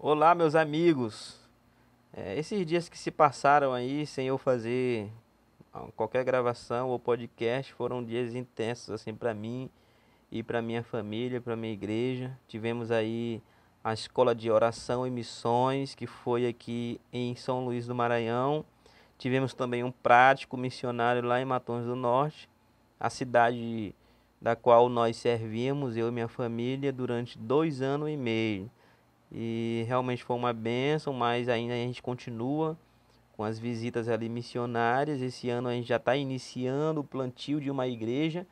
Olá, meus amigos. É, esses dias que se passaram aí sem eu fazer qualquer gravação ou podcast foram dias intensos assim para mim e para minha família, para minha igreja. Tivemos aí a escola de oração e missões que foi aqui em São Luís do Maranhão. Tivemos também um prático missionário lá em Matões do Norte, a cidade da qual nós servimos, eu e minha família, durante dois anos e meio. E realmente foi uma benção, mas ainda a gente continua com as visitas ali missionárias. Esse ano a gente já está iniciando o plantio de uma igreja.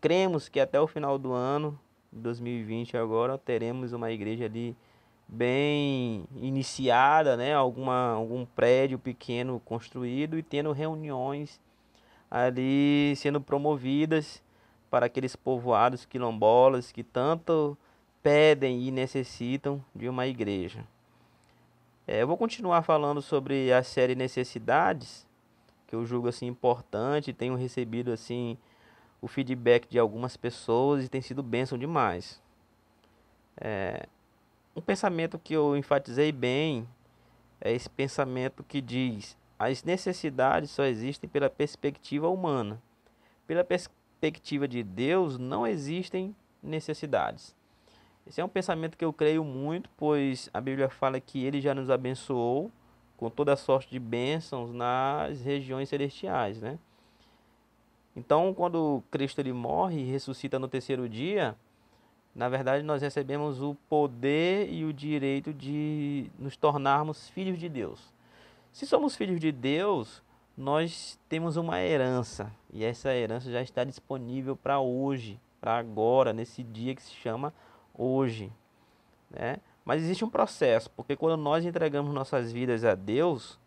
Cremos que até o final do ano, 2020 agora, teremos uma igreja ali bem iniciada, né? Alguma, algum prédio pequeno construído e tendo reuniões ali sendo promovidas para aqueles povoados quilombolas que tanto pedem e necessitam de uma igreja. É, eu vou continuar falando sobre a série Necessidades, que eu julgo assim importante, tenho recebido assim o feedback de algumas pessoas e tem sido bênção demais. É, um pensamento que eu enfatizei bem é esse pensamento que diz: as necessidades só existem pela perspectiva humana. Pela perspectiva de Deus, não existem necessidades. Esse é um pensamento que eu creio muito, pois a Bíblia fala que ele já nos abençoou com toda sorte de bênçãos nas regiões celestiais, né? Então, quando Cristo ele morre e ressuscita no terceiro dia, na verdade nós recebemos o poder e o direito de nos tornarmos filhos de Deus. Se somos filhos de Deus, nós temos uma herança, e essa herança já está disponível para hoje, para agora, nesse dia que se chama hoje, né? Mas existe um processo, porque quando nós entregamos nossas vidas a Deus,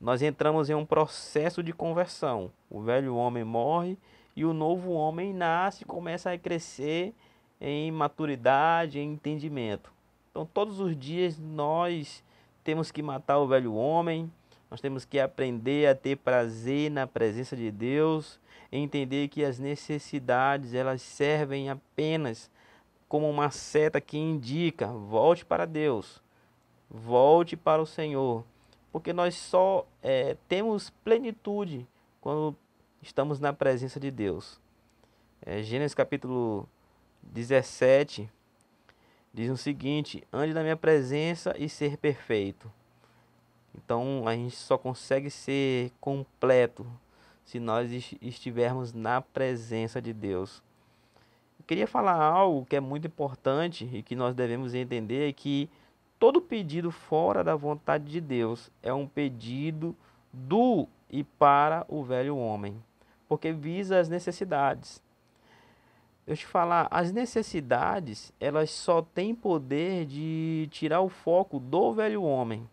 nós entramos em um processo de conversão. O velho homem morre e o novo homem nasce e começa a crescer em maturidade, em entendimento. Então, todos os dias nós temos que matar o velho homem, nós temos que aprender a ter prazer na presença de Deus, entender que as necessidades elas servem apenas como uma seta que indica: volte para Deus, volte para o Senhor, porque nós só é, temos plenitude quando estamos na presença de Deus. É, Gênesis capítulo 17 diz o seguinte: ande na minha presença e ser perfeito. Então a gente só consegue ser completo se nós estivermos na presença de Deus queria falar algo que é muito importante e que nós devemos entender que todo pedido fora da vontade de Deus é um pedido do e para o velho homem, porque visa as necessidades. Eu te falar, as necessidades, elas só têm poder de tirar o foco do velho homem.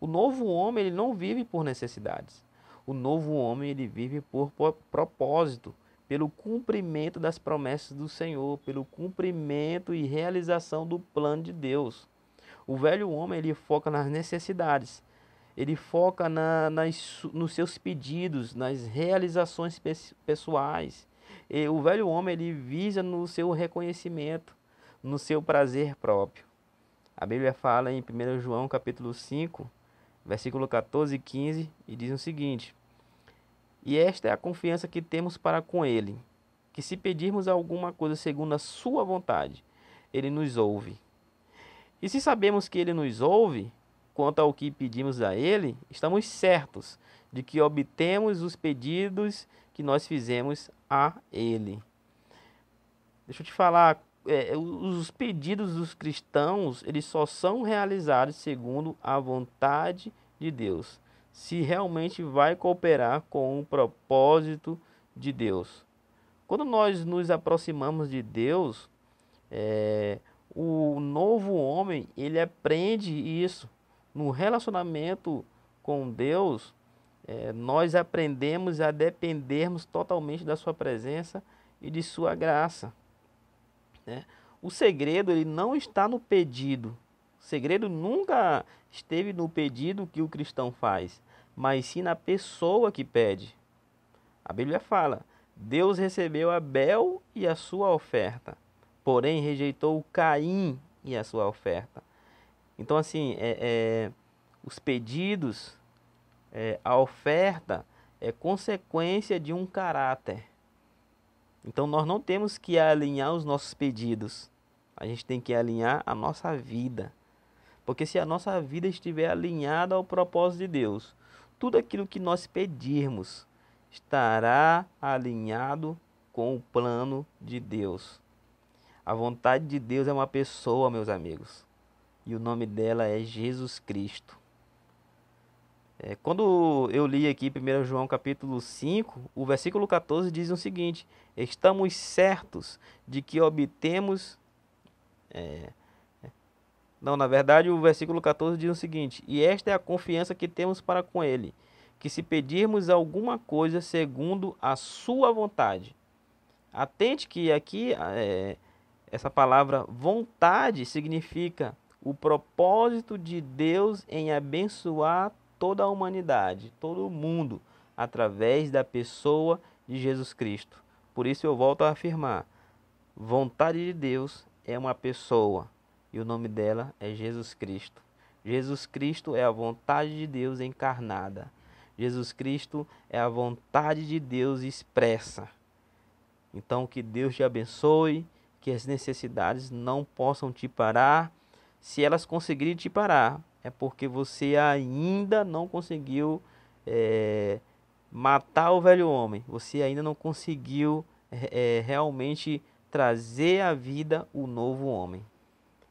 O novo homem, ele não vive por necessidades. O novo homem, ele vive por propósito pelo cumprimento das promessas do Senhor, pelo cumprimento e realização do plano de Deus. O velho homem ele foca nas necessidades, ele foca na, nas, nos seus pedidos, nas realizações pessoais. E o velho homem ele visa no seu reconhecimento, no seu prazer próprio. A Bíblia fala em 1 João capítulo 5, versículo 14 e 15, e diz o seguinte: e esta é a confiança que temos para com Ele, que se pedirmos alguma coisa segundo a Sua vontade, Ele nos ouve. E se sabemos que Ele nos ouve, quanto ao que pedimos a Ele, estamos certos de que obtemos os pedidos que nós fizemos a Ele. Deixa eu te falar, é, os pedidos dos cristãos, eles só são realizados segundo a vontade de Deus se realmente vai cooperar com o propósito de Deus. Quando nós nos aproximamos de Deus, é, o novo homem ele aprende isso no relacionamento com Deus. É, nós aprendemos a dependermos totalmente da Sua presença e de Sua graça. Né? O segredo ele não está no pedido, o segredo nunca esteve no pedido que o cristão faz, mas sim na pessoa que pede. A Bíblia fala: Deus recebeu Abel e a sua oferta, porém rejeitou Caim e a sua oferta. Então, assim, é, é os pedidos, é, a oferta é consequência de um caráter. Então, nós não temos que alinhar os nossos pedidos, a gente tem que alinhar a nossa vida. Porque se a nossa vida estiver alinhada ao propósito de Deus, tudo aquilo que nós pedirmos estará alinhado com o plano de Deus. A vontade de Deus é uma pessoa, meus amigos, e o nome dela é Jesus Cristo. É, quando eu li aqui 1 João capítulo 5, o versículo 14 diz o seguinte: Estamos certos de que obtemos. É, não, na verdade, o versículo 14 diz o seguinte: E esta é a confiança que temos para com Ele, que se pedirmos alguma coisa segundo a Sua vontade. Atente que aqui é, essa palavra vontade significa o propósito de Deus em abençoar toda a humanidade, todo o mundo, através da pessoa de Jesus Cristo. Por isso eu volto a afirmar: vontade de Deus é uma pessoa e o nome dela é Jesus Cristo. Jesus Cristo é a vontade de Deus encarnada. Jesus Cristo é a vontade de Deus expressa. Então, que Deus te abençoe, que as necessidades não possam te parar. Se elas conseguirem te parar, é porque você ainda não conseguiu é, matar o velho homem. Você ainda não conseguiu é, realmente trazer à vida o novo homem.